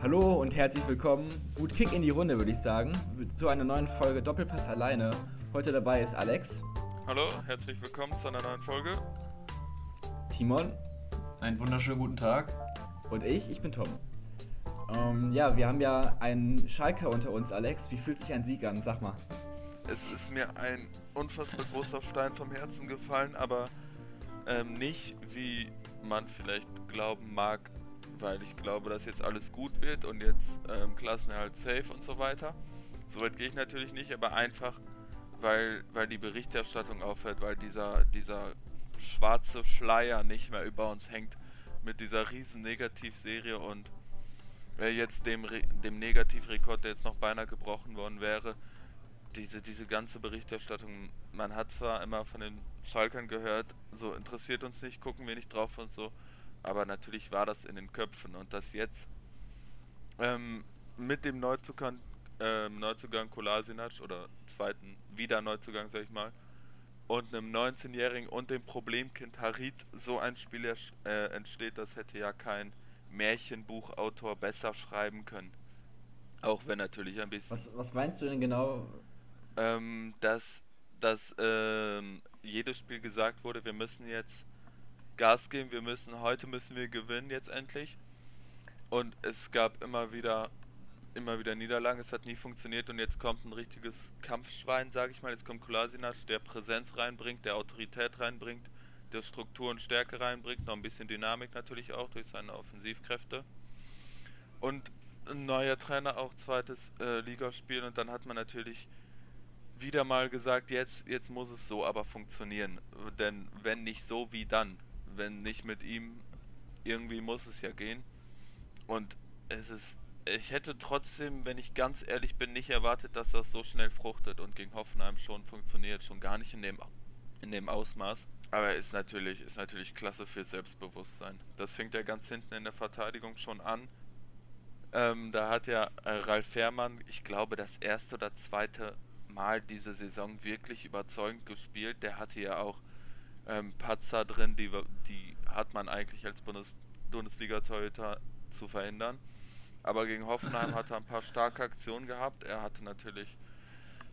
Hallo und herzlich willkommen. Gut Kick in die Runde, würde ich sagen. Zu einer neuen Folge Doppelpass alleine. Heute dabei ist Alex. Hallo, herzlich willkommen zu einer neuen Folge. Timon. Einen wunderschönen guten Tag. Und ich, ich bin Tom. Ähm, ja, wir haben ja einen Schalker unter uns, Alex. Wie fühlt sich ein Sieg an? Sag mal. Es ist mir ein unfassbar großer Stein vom Herzen gefallen, aber ähm, nicht, wie man vielleicht glauben mag, weil ich glaube, dass jetzt alles gut wird und jetzt ähm, Klassenerhalt safe und so weiter. Soweit gehe ich natürlich nicht, aber einfach, weil, weil die Berichterstattung aufhört, weil dieser, dieser schwarze Schleier nicht mehr über uns hängt mit dieser riesen Negativserie und äh, jetzt dem, dem Negativrekord, der jetzt noch beinahe gebrochen worden wäre, diese, diese ganze Berichterstattung, man hat zwar immer von den Schalkern gehört, so interessiert uns nicht, gucken wir nicht drauf und so, aber natürlich war das in den Köpfen und das jetzt ähm, mit dem Neuzugang, äh, Neuzugang Kolasinac oder zweiten wieder Neuzugang, sag ich mal, und einem 19-Jährigen und dem Problemkind Harit so ein Spiel äh, entsteht, das hätte ja kein Märchenbuchautor besser schreiben können. Auch wenn natürlich ein bisschen. Was, was meinst du denn genau? Ähm, dass, dass ähm, jedes Spiel gesagt wurde, wir müssen jetzt Gas geben, wir müssen, heute müssen wir gewinnen jetzt endlich. Und es gab immer wieder, immer wieder Niederlagen, es hat nie funktioniert und jetzt kommt ein richtiges Kampfschwein, sage ich mal. Jetzt kommt Kolasinac, der Präsenz reinbringt, der Autorität reinbringt, der Struktur und Stärke reinbringt, noch ein bisschen Dynamik natürlich auch durch seine Offensivkräfte. Und ein neuer Trainer auch zweites äh, Ligaspiel und dann hat man natürlich wieder mal gesagt, jetzt, jetzt muss es so aber funktionieren. Denn wenn nicht so, wie dann? Wenn nicht mit ihm, irgendwie muss es ja gehen. Und es ist, ich hätte trotzdem, wenn ich ganz ehrlich bin, nicht erwartet, dass das so schnell fruchtet und gegen Hoffenheim schon funktioniert, schon gar nicht in dem, in dem Ausmaß. Aber ist natürlich, ist natürlich klasse für Selbstbewusstsein. Das fängt ja ganz hinten in der Verteidigung schon an. Ähm, da hat ja äh, Ralf Fährmann, ich glaube, das erste oder zweite Mal diese Saison wirklich überzeugend gespielt. Der hatte ja auch ähm, Patzer drin, die, die hat man eigentlich als Bundes Bundesliga-Torhüter zu verhindern. Aber gegen Hoffenheim hat er ein paar starke Aktionen gehabt. Er hatte natürlich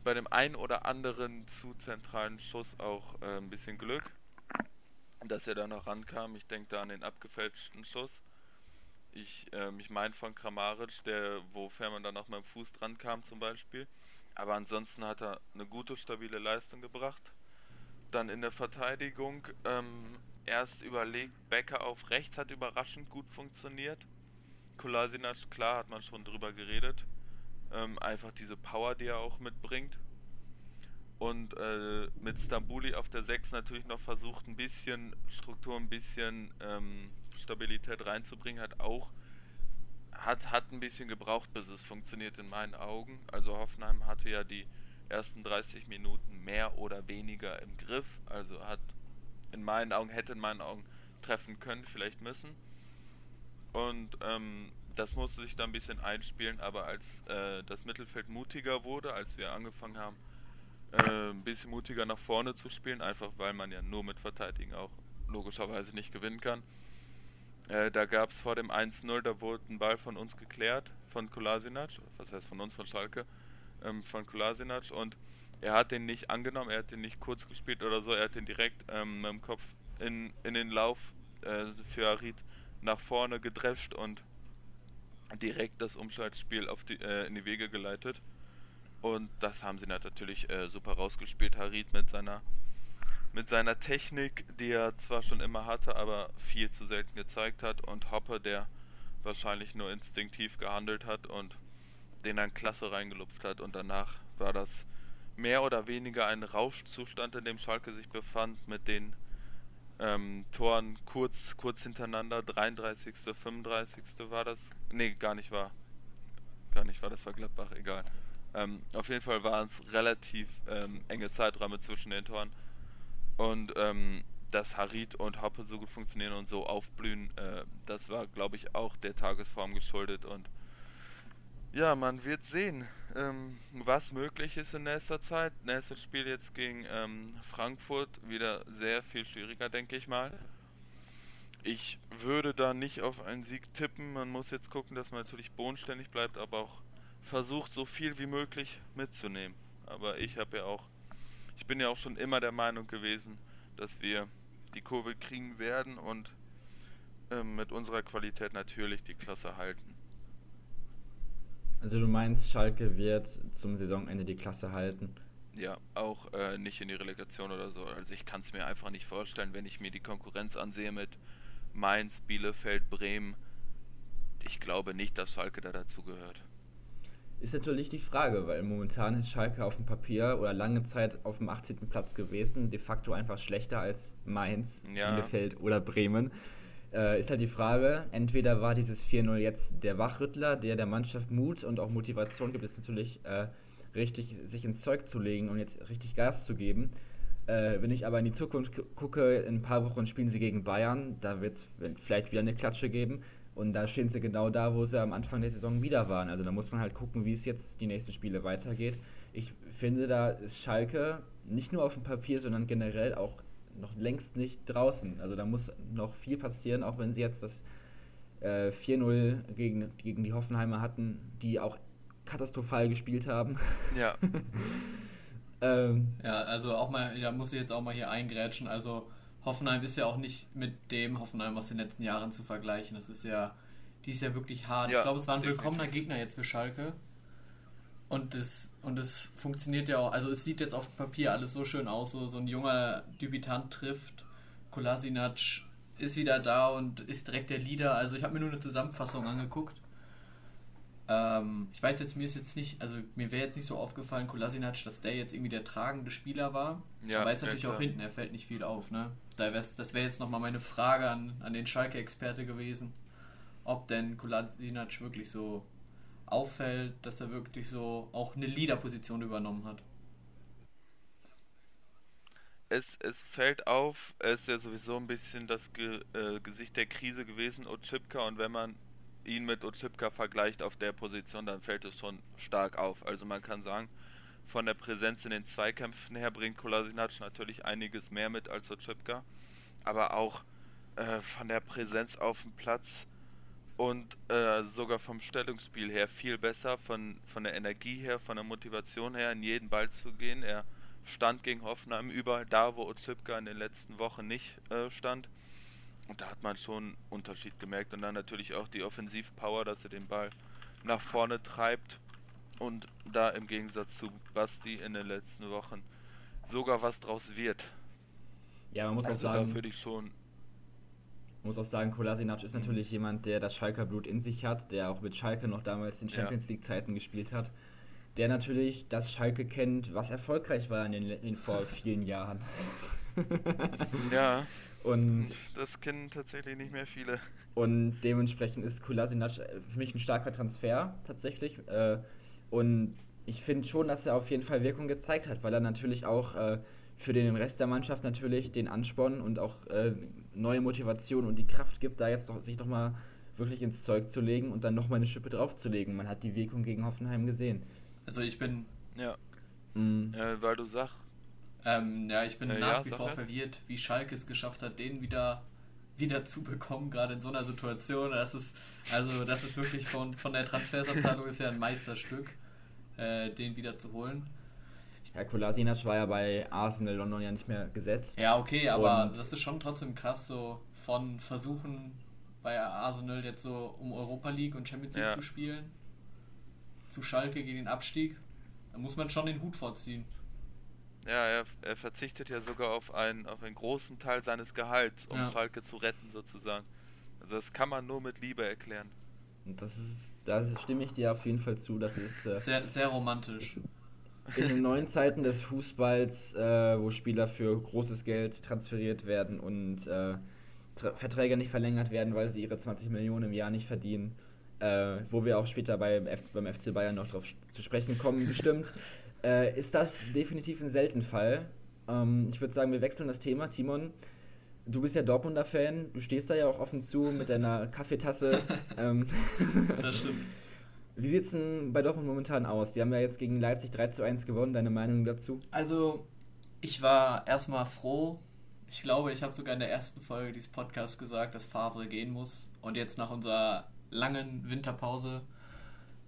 bei dem einen oder anderen zu zentralen Schuss auch äh, ein bisschen Glück, dass er da noch rankam. Ich denke da an den abgefälschten Schuss. Ich, ähm, ich meine von Kramaric, der, wo Fährmann dann noch mit dem Fuß dran kam zum Beispiel. Aber ansonsten hat er eine gute, stabile Leistung gebracht. Dann in der Verteidigung ähm, erst überlegt, Becker auf rechts hat überraschend gut funktioniert. Kolasinac, klar, hat man schon drüber geredet. Ähm, einfach diese Power, die er auch mitbringt. Und äh, mit Stambuli auf der 6 natürlich noch versucht, ein bisschen Struktur, ein bisschen ähm, Stabilität reinzubringen. Hat auch hat, hat ein bisschen gebraucht, bis es funktioniert in meinen Augen. Also Hoffenheim hatte ja die ersten 30 Minuten mehr oder weniger im Griff. Also hat in meinen Augen, hätte in meinen Augen treffen können, vielleicht müssen. Und ähm, das musste sich dann ein bisschen einspielen, aber als äh, das Mittelfeld mutiger wurde, als wir angefangen haben, äh, ein bisschen mutiger nach vorne zu spielen, einfach weil man ja nur mit Verteidigen auch logischerweise nicht gewinnen kann. Äh, da gab es vor dem 1-0, da wurde ein Ball von uns geklärt, von Kolasinac, was heißt von uns, von Schalke, ähm, von Kolasinac und er hat den nicht angenommen, er hat den nicht kurz gespielt oder so, er hat den direkt ähm, mit dem Kopf in, in den Lauf äh, für Harit nach vorne gedrescht und direkt das Umschaltspiel auf die, äh, in die Wege geleitet. Und das haben sie natürlich äh, super rausgespielt. Harit mit seiner, mit seiner Technik, die er zwar schon immer hatte, aber viel zu selten gezeigt hat. Und Hoppe, der wahrscheinlich nur instinktiv gehandelt hat und den dann klasse reingelupft hat und danach war das mehr oder weniger ein Rauschzustand, in dem Schalke sich befand, mit den ähm, Toren kurz, kurz hintereinander, 33., 35. war das. Nee, gar nicht war. Gar nicht war, das war Gladbach, egal. Ähm, auf jeden Fall waren es relativ ähm, enge Zeiträume zwischen den Toren. Und ähm, dass Harit und Hoppe so gut funktionieren und so aufblühen, äh, das war, glaube ich, auch der Tagesform geschuldet und ja, man wird sehen, ähm, was möglich ist in nächster Zeit. Nächstes Spiel jetzt gegen ähm, Frankfurt wieder sehr viel schwieriger, denke ich mal. ich würde da nicht auf einen Sieg tippen. Man muss jetzt gucken, dass man natürlich bodenständig bleibt, aber auch versucht, so viel wie möglich mitzunehmen. Aber ich habe ja auch, ich bin ja auch schon immer der Meinung gewesen, dass wir die Kurve kriegen werden und äh, mit unserer Qualität natürlich die Klasse halten. Also du meinst, Schalke wird zum Saisonende die Klasse halten? Ja, auch äh, nicht in die Relegation oder so. Also ich kann es mir einfach nicht vorstellen, wenn ich mir die Konkurrenz ansehe mit Mainz, Bielefeld, Bremen. Ich glaube nicht, dass Schalke da dazu gehört. Ist natürlich die Frage, weil momentan ist Schalke auf dem Papier oder lange Zeit auf dem 18. Platz gewesen, de facto einfach schlechter als Mainz, ja. Bielefeld oder Bremen. Äh, ist halt die Frage, entweder war dieses 4-0 jetzt der Wachrüttler, der der Mannschaft Mut und auch Motivation gibt, es natürlich äh, richtig sich ins Zeug zu legen und jetzt richtig Gas zu geben. Äh, wenn ich aber in die Zukunft gucke, in ein paar Wochen spielen sie gegen Bayern, da wird es vielleicht wieder eine Klatsche geben. Und da stehen sie genau da, wo sie am Anfang der Saison wieder waren. Also da muss man halt gucken, wie es jetzt die nächsten Spiele weitergeht. Ich finde, da ist Schalke nicht nur auf dem Papier, sondern generell auch noch längst nicht draußen. Also da muss noch viel passieren, auch wenn sie jetzt das äh, 4-0 gegen, gegen die Hoffenheimer hatten, die auch katastrophal gespielt haben. Ja. ähm, ja, also auch mal, da muss ich jetzt auch mal hier eingrätschen. Also Hoffenheim ist ja auch nicht mit dem Hoffenheim aus den letzten Jahren zu vergleichen. Das ist ja, die ist ja wirklich hart. Ja, ich glaube, es war ein willkommener Gegner jetzt für Schalke. Und es, und es funktioniert ja auch, also es sieht jetzt auf dem Papier alles so schön aus, so, so ein junger Debütant trifft, Kolasinac ist wieder da und ist direkt der Leader. Also ich habe mir nur eine Zusammenfassung angeguckt ähm, ich weiß jetzt, mir ist jetzt nicht, also mir wäre jetzt nicht so aufgefallen, Kolasinac, dass der jetzt irgendwie der tragende Spieler war. Ja, aber ist natürlich ja, auch hinten, er fällt nicht viel auf, ne? Da das wäre jetzt nochmal meine Frage an, an den Schalke-Experte gewesen, ob denn Kolasinac wirklich so auffällt, dass er wirklich so auch eine Leader-Position übernommen hat. Es, es fällt auf, er ist ja sowieso ein bisschen das Ge äh, Gesicht der Krise gewesen, Otschipka, und wenn man ihn mit Otschipka vergleicht auf der Position, dann fällt es schon stark auf. Also man kann sagen, von der Präsenz in den Zweikämpfen her bringt Kolasinac natürlich einiges mehr mit als Otschipka, aber auch äh, von der Präsenz auf dem Platz und äh, sogar vom Stellungsspiel her viel besser, von, von der Energie her, von der Motivation her, in jeden Ball zu gehen. Er stand gegen Hoffenheim überall da, wo Otschipka in den letzten Wochen nicht äh, stand. Und da hat man schon einen Unterschied gemerkt. Und dann natürlich auch die Offensivpower, dass er den Ball nach vorne treibt. Und da im Gegensatz zu Basti in den letzten Wochen sogar was draus wird. Ja, man muss also auch sagen. Da würde ich schon. Muss auch sagen, Kolasinac ist natürlich jemand, der das Schalker Blut in sich hat, der auch mit Schalke noch damals in Champions League Zeiten gespielt hat. Der natürlich das Schalke kennt, was erfolgreich war in den, in vor vielen Jahren. ja. Und das kennen tatsächlich nicht mehr viele. Und dementsprechend ist Kolasinac für mich ein starker Transfer tatsächlich. Äh, und ich finde schon, dass er auf jeden Fall Wirkung gezeigt hat, weil er natürlich auch äh, für den Rest der Mannschaft natürlich den Ansporn und auch äh, neue Motivation und die Kraft gibt, da jetzt sich nochmal wirklich ins Zeug zu legen und dann nochmal eine Schippe draufzulegen. Man hat die Wirkung gegen Hoffenheim gesehen. Also ich bin. Ja. Mhm. weil du sagst, ähm, ja, ich bin äh, nach ja, wie vor verwirrt, wie Schalke es geschafft hat, den wieder, wieder zu bekommen, gerade in so einer Situation. Das ist, also, das ist wirklich von, von der Transfersabteilung ist ja ein Meisterstück, äh, den wieder zu holen. Ja, Kolasinac war ja bei Arsenal London ja nicht mehr gesetzt. Ja, okay, aber Und das ist schon trotzdem krass, so von Versuchen bei Arsenal jetzt so um Europa League und Champions League ja. zu spielen, zu Schalke gegen den Abstieg. Da muss man schon den Hut vorziehen. Ja, er, er, verzichtet ja sogar auf einen, auf einen großen Teil seines Gehalts, um ja. Schalke zu retten, sozusagen. Also das kann man nur mit Liebe erklären. Und das ist, da stimme ich dir auf jeden Fall zu. Das ist äh, sehr, sehr romantisch. In den neuen Zeiten des Fußballs, äh, wo Spieler für großes Geld transferiert werden und äh, Verträge nicht verlängert werden, weil sie ihre 20 Millionen im Jahr nicht verdienen, äh, wo wir auch später beim, F beim FC Bayern noch drauf zu sprechen kommen, bestimmt äh, ist das definitiv ein Seltenfall. Ähm, ich würde sagen, wir wechseln das Thema. Timon, du bist ja Dortmunder Fan, du stehst da ja auch offen zu mit deiner Kaffeetasse. ähm, das stimmt. Wie sieht es denn bei Dortmund momentan aus? Die haben ja jetzt gegen Leipzig 3 zu 1 gewonnen. Deine Meinung dazu? Also, ich war erstmal froh, Ich glaube, ich habe sogar in der ersten Folge dieses Podcasts gesagt, dass Favre gehen muss. Und jetzt nach unserer langen Winterpause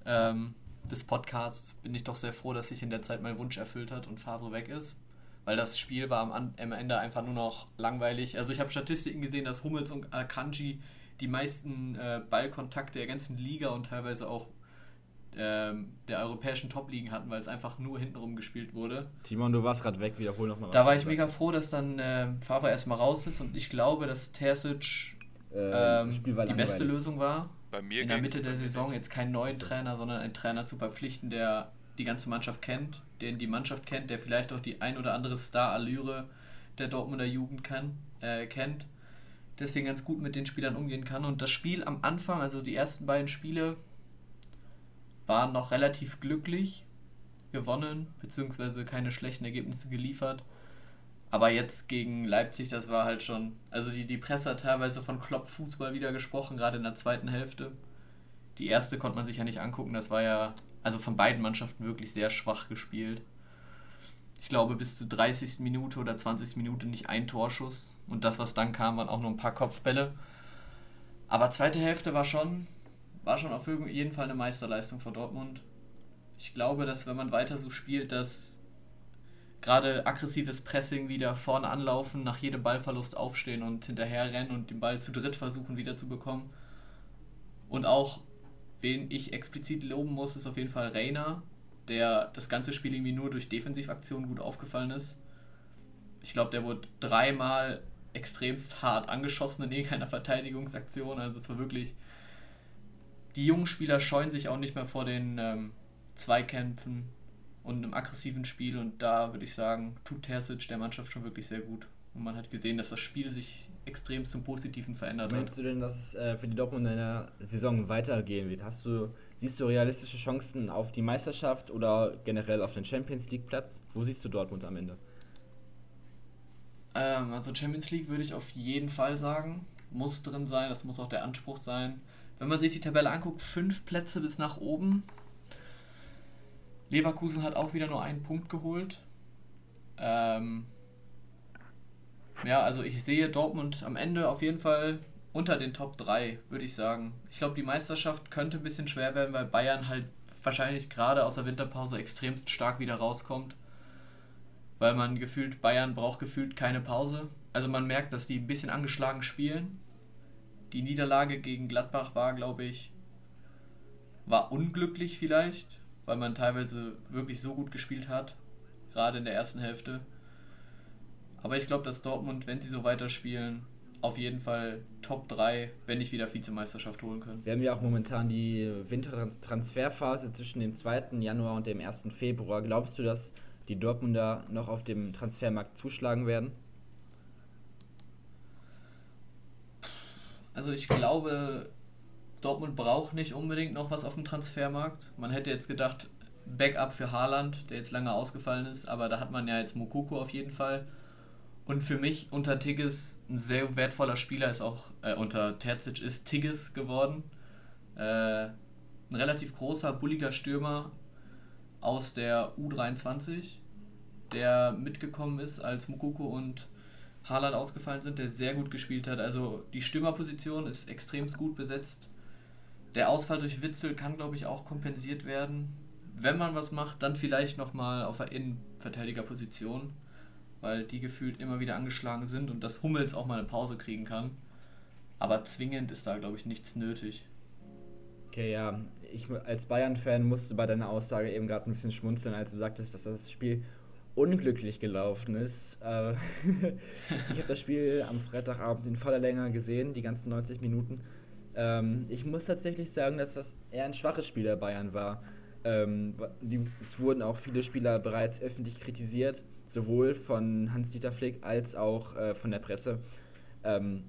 ähm, des Podcasts bin ich doch sehr froh, dass sich in der Zeit mein Wunsch erfüllt hat und Favre weg ist. Weil das Spiel war am, am Ende einfach nur noch langweilig. Also ich habe Statistiken gesehen, dass Hummels und Akanji die meisten äh, Ballkontakte der ganzen Liga und teilweise auch ähm, der europäischen Top-Ligen hatten, weil es einfach nur hintenrum gespielt wurde. Timon, du warst gerade weg, wiederhol nochmal. Da war ich mega froh, dass dann äh, Favre erstmal raus ist und ich glaube, dass Terzic äh, ähm, die beste Lösung war. Bei mir In der Mitte der Saison jetzt keinen neuen also. Trainer, sondern einen Trainer zu verpflichten, der die ganze Mannschaft kennt, den die Mannschaft kennt, der vielleicht auch die ein oder andere Star-Allüre der Dortmunder Jugend kann, äh, kennt. Deswegen ganz gut mit den Spielern umgehen kann. Und das Spiel am Anfang, also die ersten beiden Spiele, waren noch relativ glücklich gewonnen, beziehungsweise keine schlechten Ergebnisse geliefert. Aber jetzt gegen Leipzig, das war halt schon. Also die, die Presse hat teilweise von Klopp-Fußball wieder gesprochen, gerade in der zweiten Hälfte. Die erste konnte man sich ja nicht angucken, das war ja also von beiden Mannschaften wirklich sehr schwach gespielt. Ich glaube, bis zur 30. Minute oder 20. Minute nicht ein Torschuss. Und das, was dann kam, waren auch nur ein paar Kopfbälle. Aber zweite Hälfte war schon, war schon auf jeden Fall eine Meisterleistung von Dortmund. Ich glaube, dass wenn man weiter so spielt, dass gerade aggressives Pressing wieder vorne anlaufen, nach jedem Ballverlust aufstehen und hinterher rennen und den Ball zu dritt versuchen wieder zu bekommen. Und auch, wen ich explizit loben muss, ist auf jeden Fall Reiner, der das ganze Spiel irgendwie nur durch Defensivaktionen gut aufgefallen ist. Ich glaube, der wurde dreimal extremst hart angeschossen in irgendeiner Verteidigungsaktion. Also es war wirklich die jungen Spieler scheuen sich auch nicht mehr vor den ähm, Zweikämpfen und einem aggressiven Spiel. Und da würde ich sagen, tut Terzic der Mannschaft schon wirklich sehr gut. Und man hat gesehen, dass das Spiel sich extrem zum Positiven verändert Meinst hat. Meinst du denn, dass es äh, für die Dortmund in der Saison weitergehen wird? Hast du, siehst du realistische Chancen auf die Meisterschaft oder generell auf den Champions League Platz? Wo siehst du Dortmund am Ende? Ähm, also Champions League würde ich auf jeden Fall sagen. Muss drin sein, das muss auch der Anspruch sein wenn man sich die Tabelle anguckt, fünf Plätze bis nach oben. Leverkusen hat auch wieder nur einen Punkt geholt. Ähm, ja, also ich sehe Dortmund am Ende auf jeden Fall unter den Top 3, würde ich sagen. Ich glaube, die Meisterschaft könnte ein bisschen schwer werden, weil Bayern halt wahrscheinlich gerade aus der Winterpause extremst stark wieder rauskommt. Weil man gefühlt, Bayern braucht gefühlt keine Pause. Also man merkt, dass die ein bisschen angeschlagen spielen. Die Niederlage gegen Gladbach war, glaube ich, war unglücklich vielleicht, weil man teilweise wirklich so gut gespielt hat, gerade in der ersten Hälfte. Aber ich glaube, dass Dortmund, wenn sie so weiterspielen, auf jeden Fall Top 3, wenn nicht wieder Vizemeisterschaft holen können. Wir haben ja auch momentan die Wintertransferphase zwischen dem 2. Januar und dem 1. Februar. Glaubst du, dass die Dortmunder noch auf dem Transfermarkt zuschlagen werden? Also ich glaube, Dortmund braucht nicht unbedingt noch was auf dem Transfermarkt. Man hätte jetzt gedacht, Backup für Haaland, der jetzt lange ausgefallen ist, aber da hat man ja jetzt Mokoko auf jeden Fall. Und für mich unter Tigges ein sehr wertvoller Spieler ist auch, äh, unter Terzic ist Tigges geworden. Äh, ein relativ großer, bulliger Stürmer aus der U23, der mitgekommen ist, als Mukoko und Haaland ausgefallen sind, der sehr gut gespielt hat. Also die Stürmerposition ist extrem gut besetzt. Der Ausfall durch Witzel kann, glaube ich, auch kompensiert werden. Wenn man was macht, dann vielleicht nochmal auf der Innenverteidigerposition, weil die gefühlt immer wieder angeschlagen sind und dass Hummels auch mal eine Pause kriegen kann. Aber zwingend ist da, glaube ich, nichts nötig. Okay, ja. Ich als Bayern-Fan musste bei deiner Aussage eben gerade ein bisschen schmunzeln, als du sagtest, dass das Spiel unglücklich gelaufen ist. Äh, ich habe das Spiel am Freitagabend in voller Länge gesehen, die ganzen 90 Minuten. Ähm, ich muss tatsächlich sagen, dass das eher ein schwaches Spiel der Bayern war. Ähm, die, es wurden auch viele Spieler bereits öffentlich kritisiert, sowohl von Hans-Dieter Flick als auch äh, von der Presse. Ähm,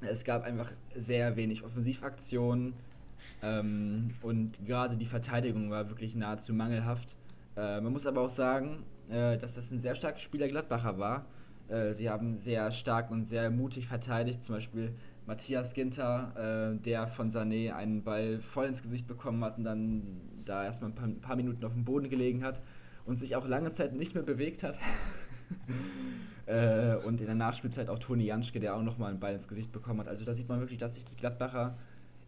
es gab einfach sehr wenig Offensivaktionen ähm, und gerade die Verteidigung war wirklich nahezu mangelhaft. Äh, man muss aber auch sagen, äh, dass das ein sehr starkes Spiel der Gladbacher war. Äh, sie haben sehr stark und sehr mutig verteidigt, zum Beispiel Matthias Ginter, äh, der von Sané einen Ball voll ins Gesicht bekommen hat und dann da erstmal ein paar, ein paar, Minuten auf dem Boden gelegen hat und sich auch lange Zeit nicht mehr bewegt hat. äh, und in der Nachspielzeit auch Toni Janschke, der auch nochmal einen Ball ins Gesicht bekommen hat. Also da sieht man wirklich, dass sich die Gladbacher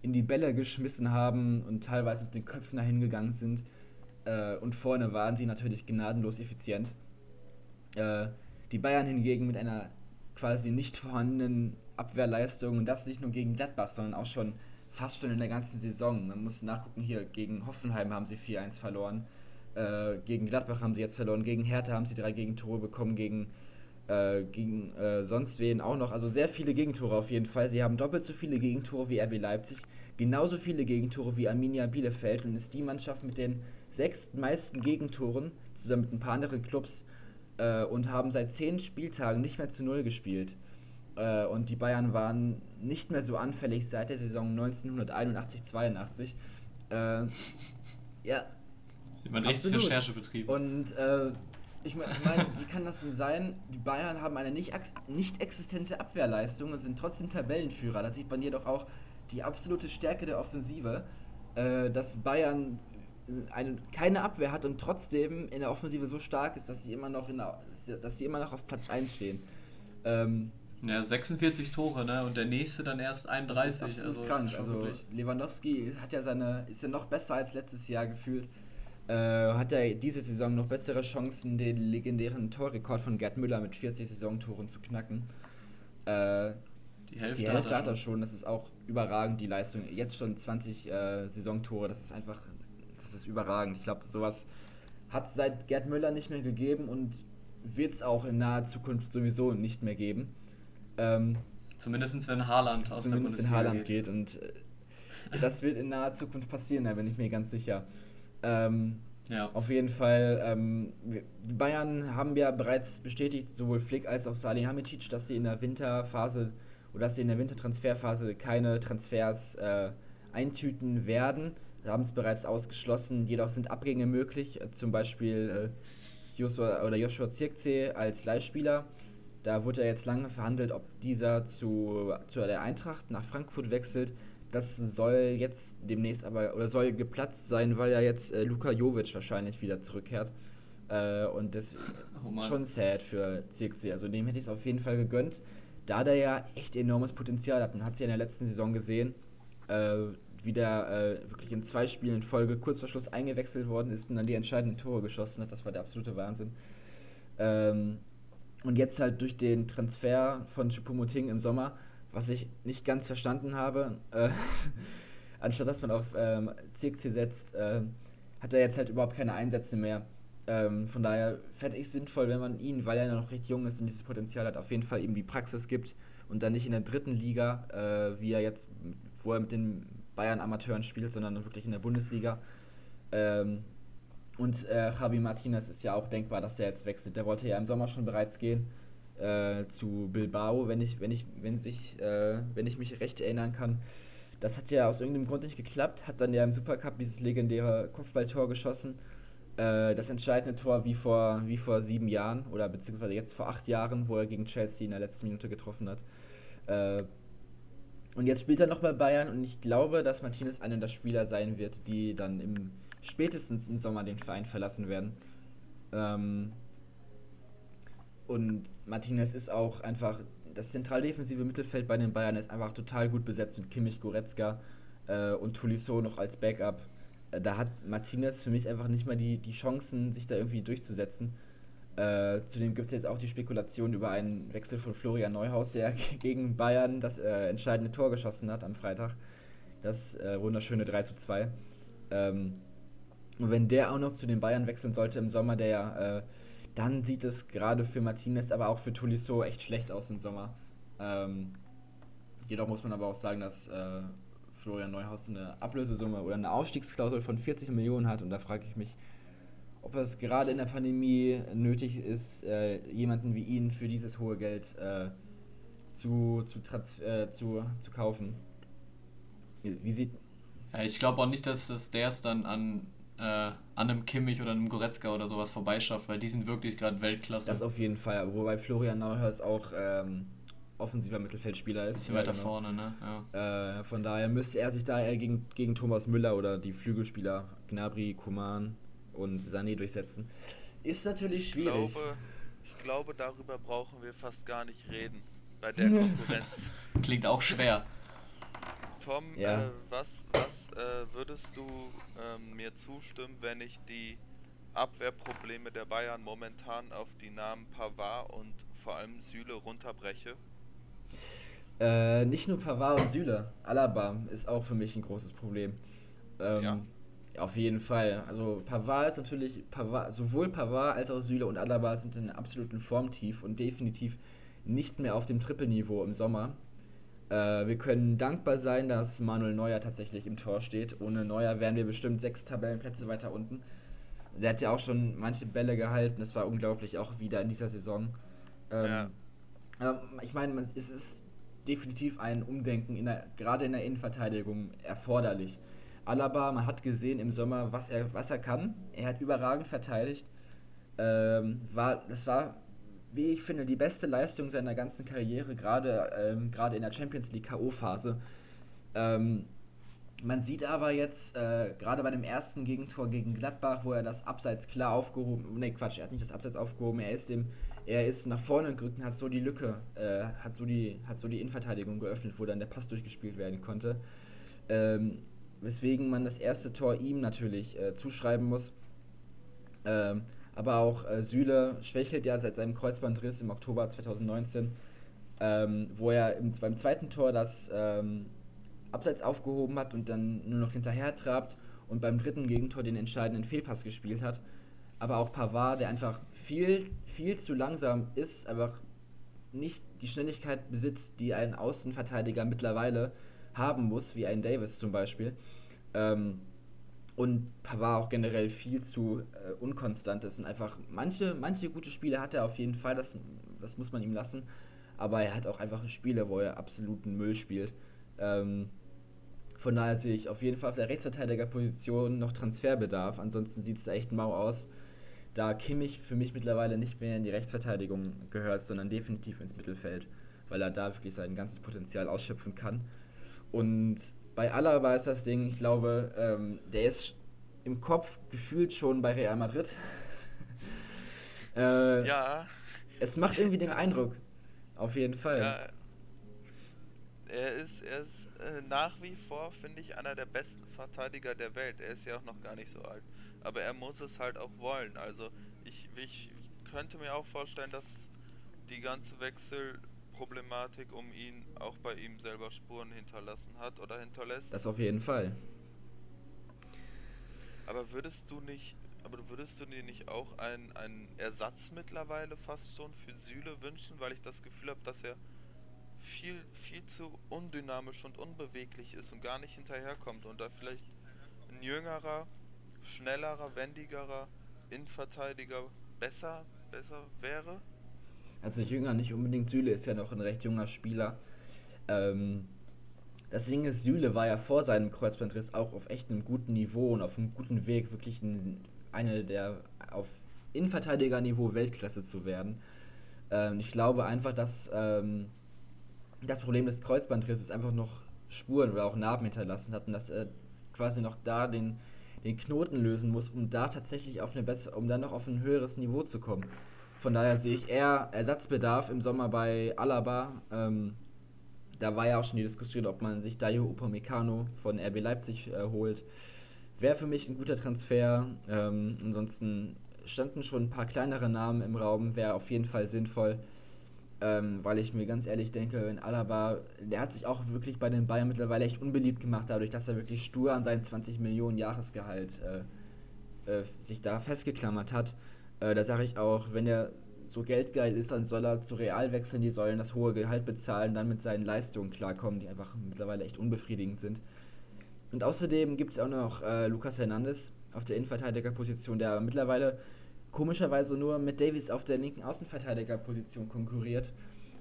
in die Bälle geschmissen haben und teilweise mit den Köpfen dahin gegangen sind. Äh, und vorne waren sie natürlich gnadenlos effizient. Äh, die Bayern hingegen mit einer quasi nicht vorhandenen Abwehrleistung und das nicht nur gegen Gladbach, sondern auch schon fast schon in der ganzen Saison. Man muss nachgucken, hier gegen Hoffenheim haben sie 4-1 verloren, äh, gegen Gladbach haben sie jetzt verloren, gegen Hertha haben sie drei Gegentore bekommen, gegen, äh, gegen äh, sonst wen auch noch. Also sehr viele Gegentore auf jeden Fall. Sie haben doppelt so viele Gegentore wie RB Leipzig, genauso viele Gegentore wie Arminia Bielefeld und ist die Mannschaft mit den sechs meisten Gegentoren, zusammen mit ein paar anderen Clubs, äh, und haben seit zehn Spieltagen nicht mehr zu Null gespielt. Äh, und die Bayern waren nicht mehr so anfällig seit der Saison 1981-82. Äh, ja. Man richtig Recherche betrieben. Und äh, ich meine, mein, wie kann das denn sein? Die Bayern haben eine nicht, nicht existente Abwehrleistung und sind trotzdem Tabellenführer. Da sieht man jedoch auch die absolute Stärke der Offensive, äh, dass Bayern eine, keine Abwehr hat und trotzdem in der Offensive so stark ist, dass sie immer noch, in der, dass sie immer noch auf Platz 1 stehen. Ähm, ja, 46 Tore, ne? Und der nächste dann erst 31. Das ist also, krank. Also Lewandowski hat ja seine, ist ja noch besser als letztes Jahr gefühlt. Äh, hat er diese Saison noch bessere Chancen, den legendären Torrekord von Gerd Müller mit 40 Saisontoren zu knacken. Äh, die Hälfte, die Hälfte hat, er schon. Das ist auch überragend, die Leistung. Jetzt schon 20 äh, Saisontore, das ist einfach das ist überragend. Ich glaube, sowas hat es seit Gerd Müller nicht mehr gegeben und wird es auch in naher Zukunft sowieso nicht mehr geben. Ähm, zumindest wenn Haaland aus zumindest der Bundesliga wenn Haaland geht. geht und äh, das wird in naher Zukunft passieren, da bin ich mir ganz sicher. Ähm, ja. Auf jeden Fall, ähm, die Bayern haben ja bereits bestätigt, sowohl Flick als auch Salihamidzic, dass sie in der Winterphase oder dass sie in der Wintertransferphase keine Transfers äh, eintüten werden haben es bereits ausgeschlossen, jedoch sind Abgänge möglich, äh, zum Beispiel äh, Joshua, oder Joshua Zirkzee als Leihspieler. Da wurde ja jetzt lange verhandelt, ob dieser zu, zu der Eintracht nach Frankfurt wechselt. Das soll jetzt demnächst aber, oder soll geplatzt sein, weil ja jetzt äh, Luka Jovic wahrscheinlich wieder zurückkehrt. Äh, und das ist oh schon sad für Zirkzee. Also dem hätte ich es auf jeden Fall gegönnt, da der ja echt enormes Potenzial hat. Man hat es ja in der letzten Saison gesehen. Äh, wieder äh, wirklich in zwei Spielen in Folge kurz vor Schluss eingewechselt worden ist und dann die entscheidenden Tore geschossen hat. Das war der absolute Wahnsinn. Ähm, und jetzt halt durch den Transfer von Chupomoting im Sommer, was ich nicht ganz verstanden habe, äh, anstatt dass man auf ähm, CXC setzt, äh, hat er jetzt halt überhaupt keine Einsätze mehr. Ähm, von daher fände ich sinnvoll, wenn man ihn, weil er noch recht jung ist und dieses Potenzial hat, auf jeden Fall ihm die Praxis gibt und dann nicht in der dritten Liga, äh, wie er jetzt, wo er mit den Bayern-Amateuren spielt, sondern wirklich in der Bundesliga. Ähm, und äh, Javi Martinez ist ja auch denkbar, dass der jetzt wechselt. Der wollte ja im Sommer schon bereits gehen äh, zu Bilbao, wenn ich, wenn ich, wenn sich, äh, wenn ich mich recht erinnern kann. Das hat ja aus irgendeinem Grund nicht geklappt, hat dann ja im Supercup dieses legendäre Kopfballtor geschossen. Äh, das entscheidende Tor wie vor, wie vor sieben Jahren oder beziehungsweise jetzt vor acht Jahren, wo er gegen Chelsea in der letzten Minute getroffen hat. Und jetzt spielt er noch bei Bayern und ich glaube, dass Martinez einer der Spieler sein wird, die dann im, spätestens im Sommer den Verein verlassen werden. Ähm, und Martinez ist auch einfach, das zentraldefensive Mittelfeld bei den Bayern ist einfach total gut besetzt mit Kimmich, Goretzka äh, und Tolisso noch als Backup. Äh, da hat Martinez für mich einfach nicht mal die, die Chancen, sich da irgendwie durchzusetzen. Äh, zudem gibt es jetzt auch die Spekulation über einen Wechsel von Florian Neuhaus, der gegen Bayern das äh, entscheidende Tor geschossen hat am Freitag. Das äh, wunderschöne 3 zu 2. Ähm, und wenn der auch noch zu den Bayern wechseln sollte im Sommer, der, äh, dann sieht es gerade für Martinez, aber auch für Tolisso echt schlecht aus im Sommer. Ähm, jedoch muss man aber auch sagen, dass äh, Florian Neuhaus eine Ablösesumme oder eine Ausstiegsklausel von 40 Millionen hat und da frage ich mich, ob es gerade in der Pandemie nötig ist, äh, jemanden wie ihn für dieses hohe Geld äh, zu, zu, äh, zu, zu kaufen. Wie sieht. Ja, ich glaube auch nicht, dass, dass der es dann an, äh, an einem Kimmich oder einem Goretzka oder sowas vorbeischafft, weil die sind wirklich gerade Weltklasse. Das auf jeden Fall, wobei Florian Neuhaus auch ähm, offensiver Mittelfeldspieler ist. Bisschen weiter genau. vorne, ne? Ja. Äh, von daher müsste er sich da eher gegen, gegen Thomas Müller oder die Flügelspieler Gnabry, Kuman und Sané durchsetzen. Ist natürlich schwierig. Ich glaube, ich glaube, darüber brauchen wir fast gar nicht reden bei der Konkurrenz. Klingt auch schwer. Tom, ja. äh, was, was äh, würdest du ähm, mir zustimmen, wenn ich die Abwehrprobleme der Bayern momentan auf die Namen Pavard und vor allem Süle runterbreche? Äh, nicht nur Pavard und Süle, Alaba ist auch für mich ein großes Problem. Ähm, ja. Auf jeden Fall. Also Pavard ist natürlich, Pavard, sowohl Pavard als auch Süle und Alaba sind in absoluten Formtief und definitiv nicht mehr auf dem Trippelniveau im Sommer. Äh, wir können dankbar sein, dass Manuel Neuer tatsächlich im Tor steht. Ohne Neuer wären wir bestimmt sechs Tabellenplätze weiter unten. Der hat ja auch schon manche Bälle gehalten, das war unglaublich, auch wieder in dieser Saison. Ähm, ja. ich meine, es ist definitiv ein Umdenken, in der, gerade in der Innenverteidigung, erforderlich. Alaba, man hat gesehen im Sommer, was er, was er kann. Er hat überragend verteidigt. Ähm, war, das war, wie ich finde, die beste Leistung seiner ganzen Karriere, gerade ähm, in der Champions League K.O.-Phase. Ähm, man sieht aber jetzt, äh, gerade bei dem ersten Gegentor gegen Gladbach, wo er das Abseits klar aufgehoben, ne Quatsch, er hat nicht das Abseits aufgehoben, er ist dem, er ist nach vorne gerückt und hat so die Lücke, äh, hat so die, hat so die Innenverteidigung geöffnet, wo dann der Pass durchgespielt werden konnte. Ähm, weswegen man das erste Tor ihm natürlich äh, zuschreiben muss. Ähm, aber auch äh, Süle schwächelt ja seit seinem Kreuzbandriss im Oktober 2019, ähm, wo er im, beim zweiten Tor das ähm, Abseits aufgehoben hat und dann nur noch hinterher trabt und beim dritten Gegentor den entscheidenden Fehlpass gespielt hat. Aber auch Pavard, der einfach viel, viel zu langsam ist, aber nicht die Schnelligkeit besitzt, die ein Außenverteidiger mittlerweile haben muss, wie ein Davis zum Beispiel. Ähm, und Pavard auch generell viel zu äh, unkonstant ist und einfach manche, manche gute Spiele hat er auf jeden Fall, das, das muss man ihm lassen. Aber er hat auch einfach Spiele, wo er absoluten Müll spielt. Ähm, von daher sehe ich auf jeden Fall auf der Rechtsverteidigerposition noch Transferbedarf. Ansonsten sieht es echt mau aus. Da Kimmich für mich mittlerweile nicht mehr in die Rechtsverteidigung gehört, sondern definitiv ins Mittelfeld, weil er da wirklich sein ganzes Potenzial ausschöpfen kann. Und bei Alaba ist das Ding, ich glaube, ähm, der ist im Kopf gefühlt schon bei Real Madrid. äh, ja. Es macht irgendwie den Eindruck. Auf jeden Fall. Ja, er ist, er ist äh, nach wie vor, finde ich, einer der besten Verteidiger der Welt. Er ist ja auch noch gar nicht so alt. Aber er muss es halt auch wollen. Also ich, ich könnte mir auch vorstellen, dass die ganze Wechselproblematik um ihn auch bei ihm selber Spuren hinterlassen hat oder hinterlässt. Das auf jeden Fall. Aber würdest du nicht, aber würdest du dir nicht auch einen, einen Ersatz mittlerweile fast schon für Süle wünschen, weil ich das Gefühl habe, dass er viel, viel zu undynamisch und unbeweglich ist und gar nicht hinterherkommt und da vielleicht ein jüngerer, schnellerer, wendigerer Innenverteidiger besser, besser wäre? Also jünger nicht unbedingt, Süle ist ja noch ein recht junger Spieler. Ähm, das Ding ist, Süle war ja vor seinem Kreuzbandriss auch auf echt einem guten Niveau und auf einem guten Weg, wirklich ein, eine der auf Innenverteidigerniveau Weltklasse zu werden. Ähm, ich glaube einfach, dass ähm, das Problem des Kreuzbandrisses einfach noch Spuren oder auch Narben hinterlassen hat und dass er quasi noch da den, den Knoten lösen muss, um da tatsächlich auf eine bessere, um dann noch auf ein höheres Niveau zu kommen. Von daher sehe ich eher Ersatzbedarf im Sommer bei Alaba. Ähm, da war ja auch schon die Diskussion, ob man sich Dayo Upamecano von RB Leipzig äh, holt. Wäre für mich ein guter Transfer. Ähm, ansonsten standen schon ein paar kleinere Namen im Raum, wäre auf jeden Fall sinnvoll. Ähm, weil ich mir ganz ehrlich denke, wenn Alaba, der hat sich auch wirklich bei den Bayern mittlerweile echt unbeliebt gemacht, dadurch, dass er wirklich stur an seinen 20 Millionen Jahresgehalt äh, äh, sich da festgeklammert hat. Äh, da sage ich auch, wenn er so geldgeil ist, dann soll er zu Real wechseln, die sollen das hohe Gehalt bezahlen, dann mit seinen Leistungen klarkommen, die einfach mittlerweile echt unbefriedigend sind. Und außerdem gibt es auch noch äh, Lucas Hernandez auf der Innenverteidigerposition, der mittlerweile komischerweise nur mit Davies auf der linken Außenverteidigerposition konkurriert,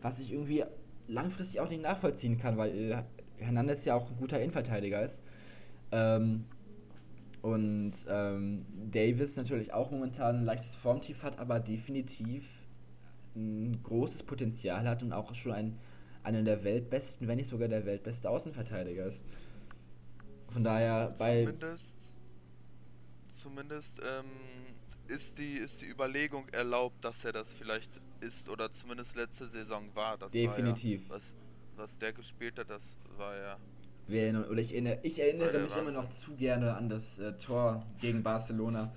was ich irgendwie langfristig auch nicht nachvollziehen kann, weil Hernandez ja auch ein guter Innenverteidiger ist. Ähm, und ähm, Davis natürlich auch momentan ein leichtes Formtief hat, aber definitiv ein großes Potenzial hat und auch schon ein, einer der weltbesten, wenn nicht sogar der weltbeste Außenverteidiger ist. Von daher bei. Zumindest, zumindest ähm, ist die, ist die Überlegung erlaubt, dass er das vielleicht ist oder zumindest letzte Saison war. Das Definitiv. War ja, was, was der gespielt hat, das war ja. Oder ich erinnere, ich erinnere mich Wahnsinn. immer noch zu gerne an das äh, Tor gegen Barcelona.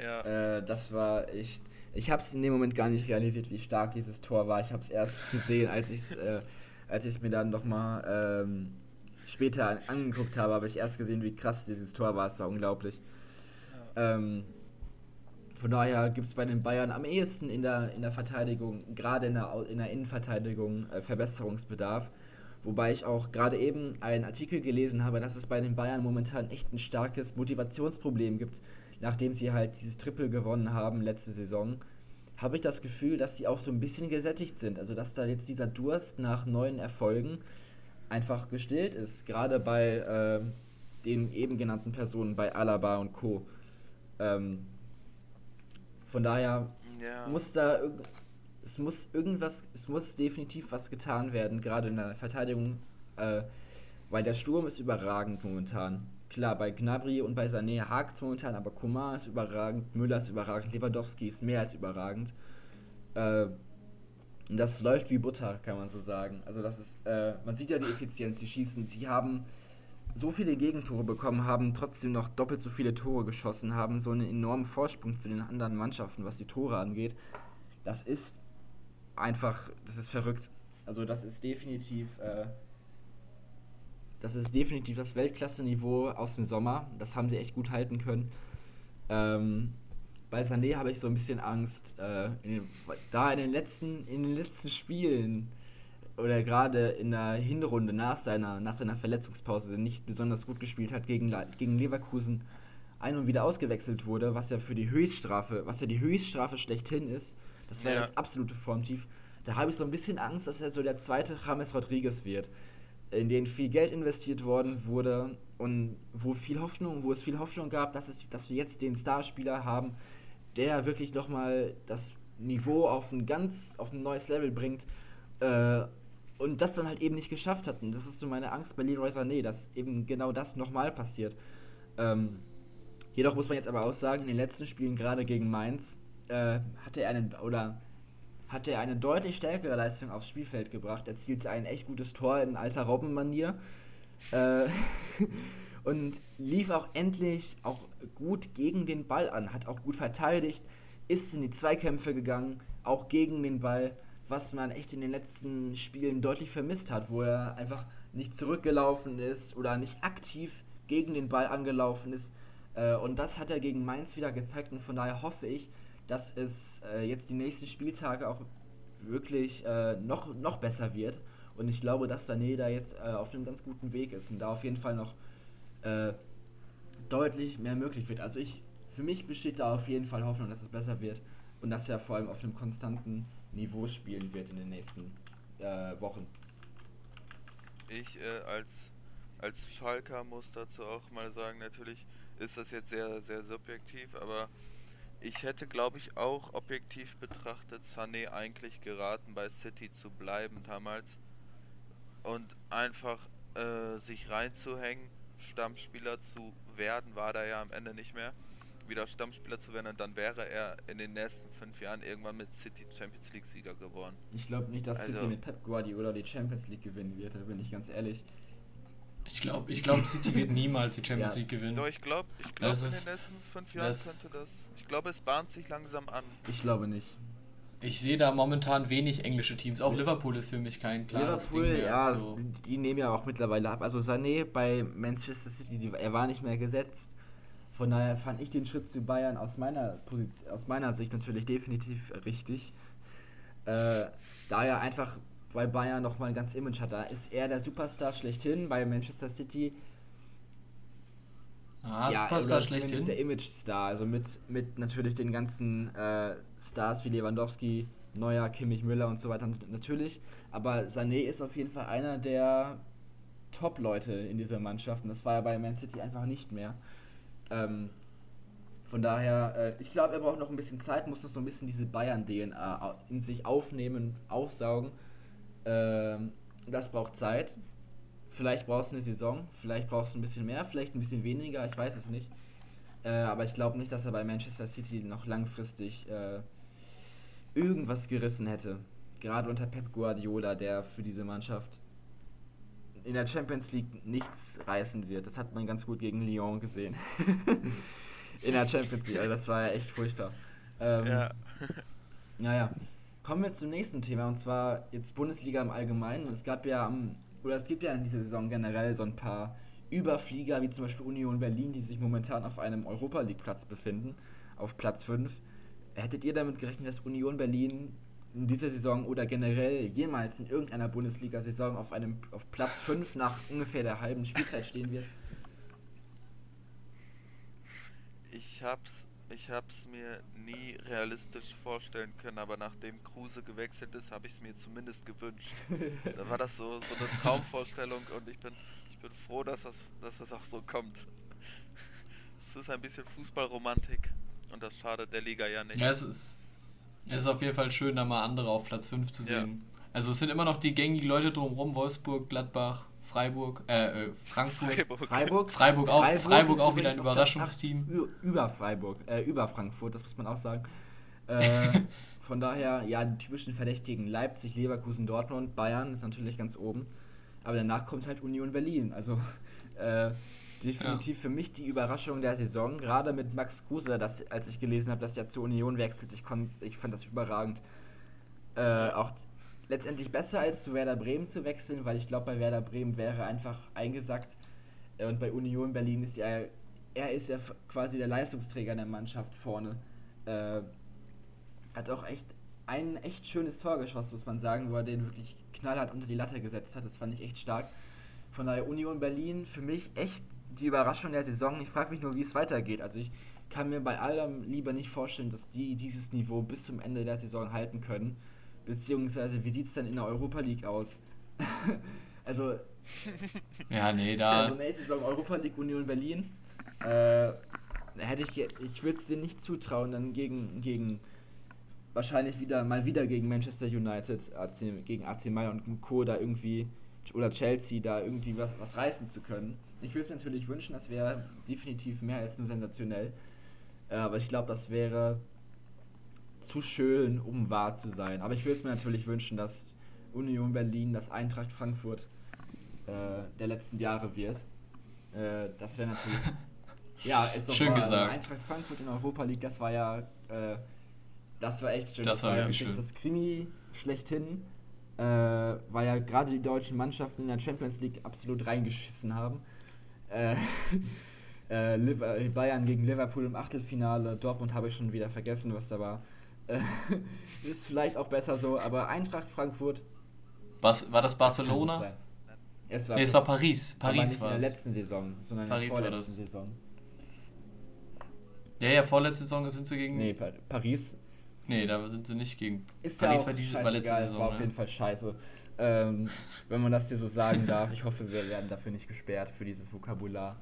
Ja. Äh, das war echt. Ich habe es in dem Moment gar nicht realisiert, wie stark dieses Tor war. Ich habe es erst gesehen, als ich es äh, als ich mir dann nochmal ähm, später angeguckt habe, habe ich erst gesehen, wie krass dieses Tor war. Es war unglaublich. Ja. Ähm, von daher gibt es bei den Bayern am ehesten in der, in der Verteidigung, gerade in der, in der Innenverteidigung, äh, Verbesserungsbedarf. Wobei ich auch gerade eben einen Artikel gelesen habe, dass es bei den Bayern momentan echt ein starkes Motivationsproblem gibt, nachdem sie halt dieses Triple gewonnen haben letzte Saison. Habe ich das Gefühl, dass sie auch so ein bisschen gesättigt sind. Also dass da jetzt dieser Durst nach neuen Erfolgen einfach gestillt ist. Gerade bei äh, den eben genannten Personen, bei Alaba und Co. Ähm, von daher ja. muss da es muss irgendwas, es muss definitiv was getan werden, gerade in der Verteidigung, äh, weil der Sturm ist überragend momentan. Klar, bei Gnabry und bei Sané hakt es momentan, aber Kumar ist überragend, Müller ist überragend, Lewandowski ist mehr als überragend. Äh, und das läuft wie Butter, kann man so sagen. Also das ist, äh, man sieht ja die Effizienz, sie schießen, sie haben so viele Gegentore bekommen, haben trotzdem noch doppelt so viele Tore geschossen, haben so einen enormen Vorsprung zu den anderen Mannschaften, was die Tore angeht. Das ist einfach, das ist verrückt. Also das ist definitiv, äh, das ist definitiv das Weltklasse-Niveau aus dem Sommer. Das haben sie echt gut halten können. Ähm, bei Sané habe ich so ein bisschen Angst, äh, in den, da in den letzten, in den letzten Spielen oder gerade in der Hinrunde nach seiner, nach seiner Verletzungspause nicht besonders gut gespielt hat gegen, gegen Leverkusen ein und wieder ausgewechselt wurde, was ja für die Höchststrafe, was ja die Höchststrafe schlechthin ist, das wäre ja. das absolute Formtief. Da habe ich so ein bisschen Angst, dass er so der zweite James Rodriguez wird, in den viel Geld investiert worden wurde und wo viel Hoffnung, wo es viel Hoffnung gab, dass, es, dass wir jetzt den Starspieler haben, der wirklich nochmal das Niveau auf ein ganz, auf ein neues Level bringt. Äh, und das dann halt eben nicht geschafft hatten. Das ist so meine Angst bei Leroy Sané, dass eben genau das nochmal passiert. Ähm, jedoch muss man jetzt aber auch sagen, in den letzten Spielen, gerade gegen Mainz, äh, hatte er einen, oder hatte er eine deutlich stärkere Leistung aufs Spielfeld gebracht, erzielte ein echt gutes Tor in alter Robbenmanier. Äh, und lief auch endlich auch gut gegen den Ball an, hat auch gut verteidigt, ist in die Zweikämpfe gegangen, auch gegen den Ball was man echt in den letzten Spielen deutlich vermisst hat, wo er einfach nicht zurückgelaufen ist oder nicht aktiv gegen den Ball angelaufen ist. Äh, und das hat er gegen Mainz wieder gezeigt und von daher hoffe ich, dass es äh, jetzt die nächsten Spieltage auch wirklich äh, noch, noch besser wird. Und ich glaube, dass Sané da jetzt auf einem ganz guten Weg ist und da auf jeden Fall noch deutlich mehr möglich wird. Also ich, für mich besteht da auf jeden Fall Hoffnung, dass es besser wird und dass er vor allem auf einem konstanten Niveau spielen wird in den nächsten äh, Wochen. Ich äh, als, als Schalker muss dazu auch mal sagen, natürlich ist das jetzt sehr, sehr subjektiv, aber ich hätte, glaube ich, auch objektiv betrachtet Sané eigentlich geraten, bei City zu bleiben damals und einfach äh, sich reinzuhängen, Stammspieler zu werden, war da ja am Ende nicht mehr wieder Stammspieler zu werden und dann wäre er in den nächsten fünf Jahren irgendwann mit City Champions League Sieger geworden. Ich glaube nicht, dass also, City mit Pep Guardiola die Champions League gewinnen wird, da bin ich ganz ehrlich. Ich glaube, ich glaub, City wird niemals die Champions ja. League gewinnen. Doch, ich glaube, ich glaub, in den nächsten fünf Jahren könnte das. Ich glaube, es bahnt sich langsam an. Ich glaube nicht. Ich sehe da momentan wenig englische Teams. Auch Liverpool ist für mich kein klares Liverpool, Ding mehr. ja, so. die nehmen ja auch mittlerweile ab. Also Sané bei Manchester City, die, er war nicht mehr gesetzt. Von daher fand ich den Schritt zu Bayern aus meiner, Position, aus meiner Sicht natürlich definitiv richtig. Äh, da er einfach bei Bayern nochmal ein ganz Image hat. Da ist er der Superstar schlechthin, bei Manchester City. Ah, ja, Superstar schlechthin. der Image-Star, also mit, mit natürlich den ganzen äh, Stars wie Lewandowski, Neuer, Kimmich, Müller und so weiter natürlich. Aber Sané ist auf jeden Fall einer der Top-Leute in dieser Mannschaft und das war ja bei Man City einfach nicht mehr. Ähm, von daher, äh, ich glaube, er braucht noch ein bisschen Zeit, muss noch so ein bisschen diese Bayern-DNA in sich aufnehmen, aufsaugen. Ähm, das braucht Zeit. Vielleicht brauchst du eine Saison, vielleicht brauchst du ein bisschen mehr, vielleicht ein bisschen weniger, ich weiß es nicht. Äh, aber ich glaube nicht, dass er bei Manchester City noch langfristig äh, irgendwas gerissen hätte. Gerade unter Pep Guardiola, der für diese Mannschaft in der Champions League nichts reißen wird. Das hat man ganz gut gegen Lyon gesehen. in der Champions League. Also das war ja echt furchtbar. Ähm, ja. naja. Kommen wir zum nächsten Thema und zwar jetzt Bundesliga im Allgemeinen. es gab ja oder es gibt ja in dieser Saison generell so ein paar Überflieger, wie zum Beispiel Union Berlin, die sich momentan auf einem Europa League Platz befinden, auf Platz 5. Hättet ihr damit gerechnet, dass Union Berlin in dieser Saison oder generell jemals in irgendeiner Bundesliga-Saison auf einem auf Platz 5 nach ungefähr der halben Spielzeit stehen wird? Ich hab's ich habe es mir nie realistisch vorstellen können, aber nachdem Kruse gewechselt ist, habe ich es mir zumindest gewünscht. da war das so, so eine Traumvorstellung und ich bin, ich bin froh, dass das, dass das auch so kommt. Es ist ein bisschen Fußballromantik und das schadet der Liga ja nicht. Ja, es ist, es ist auf jeden Fall schön, da mal andere auf Platz 5 zu sehen. Ja. Also es sind immer noch die gängigen Leute drumherum, Wolfsburg, Gladbach, Freiburg, äh, äh, Frankfurt. Freiburg. Freiburg, Freiburg auch, Freiburg, Freiburg auch wieder ein Überraschungsteam. Über Freiburg, äh, über Frankfurt, das muss man auch sagen. Äh, von daher, ja, die typischen Verdächtigen Leipzig, Leverkusen, Dortmund, Bayern ist natürlich ganz oben. Aber danach kommt halt Union Berlin. Also äh, definitiv ja. für mich die Überraschung der Saison. Gerade mit Max Kruse, das, als ich gelesen habe, dass der zur Union wechselt, ich, ich fand das überragend. Äh, auch letztendlich besser als zu Werder Bremen zu wechseln, weil ich glaube, bei Werder Bremen wäre einfach eingesackt. Äh, und bei Union Berlin ist ja, er ist ja quasi der Leistungsträger der Mannschaft vorne. Äh, hat auch echt ein echt schönes Tor geschossen, muss man sagen, wo er den wirklich knallhart unter die Latte gesetzt hat. Das fand ich echt stark. Von daher Union Berlin für mich echt die Überraschung der Saison. Ich frage mich nur, wie es weitergeht. Also ich kann mir bei allem lieber nicht vorstellen, dass die dieses Niveau bis zum Ende der Saison halten können. Beziehungsweise, wie sieht es dann in der Europa League aus? also. Ja, nee, da. Also nächste Saison Europa League Union Berlin. Äh, hätte ich, ich würde es denen nicht zutrauen, dann gegen, gegen wahrscheinlich wieder mal wieder gegen Manchester United, AC, gegen AC Mailand und Co. da irgendwie oder Chelsea da irgendwie was, was reißen zu können. Ich würde es mir natürlich wünschen, das wäre definitiv mehr als nur sensationell. Äh, aber ich glaube, das wäre zu schön, um wahr zu sein. Aber ich würde es mir natürlich wünschen, dass Union Berlin das Eintracht Frankfurt äh, der letzten Jahre wird. Äh, das wäre natürlich. ja, ist doch schön mal, gesagt. Eintracht Frankfurt in Europa League, das war ja. Äh, das war echt schön. Das, das war wirklich schön. Das Krimi schlechthin. Äh, weil ja gerade die deutschen Mannschaften in der Champions League absolut reingeschissen haben. Äh, äh, Bayern gegen Liverpool im Achtelfinale, Dortmund habe ich schon wieder vergessen, was da war. Äh, ist vielleicht auch besser so, aber Eintracht Frankfurt. Was, war das Barcelona? Es war, nee, es war Paris. Paris war in der letzten Saison, sondern Paris in der vorletzten Saison. Ja, ja, vorletzte Saison sind sie gegen. Nee, pa Paris. Nee, da sind sie nicht gegen. Ist Paris ja war die war letzte Saison. war auf jeden Fall scheiße. Ähm, wenn man das hier so sagen darf. Ich hoffe, wir werden dafür nicht gesperrt für dieses Vokabular.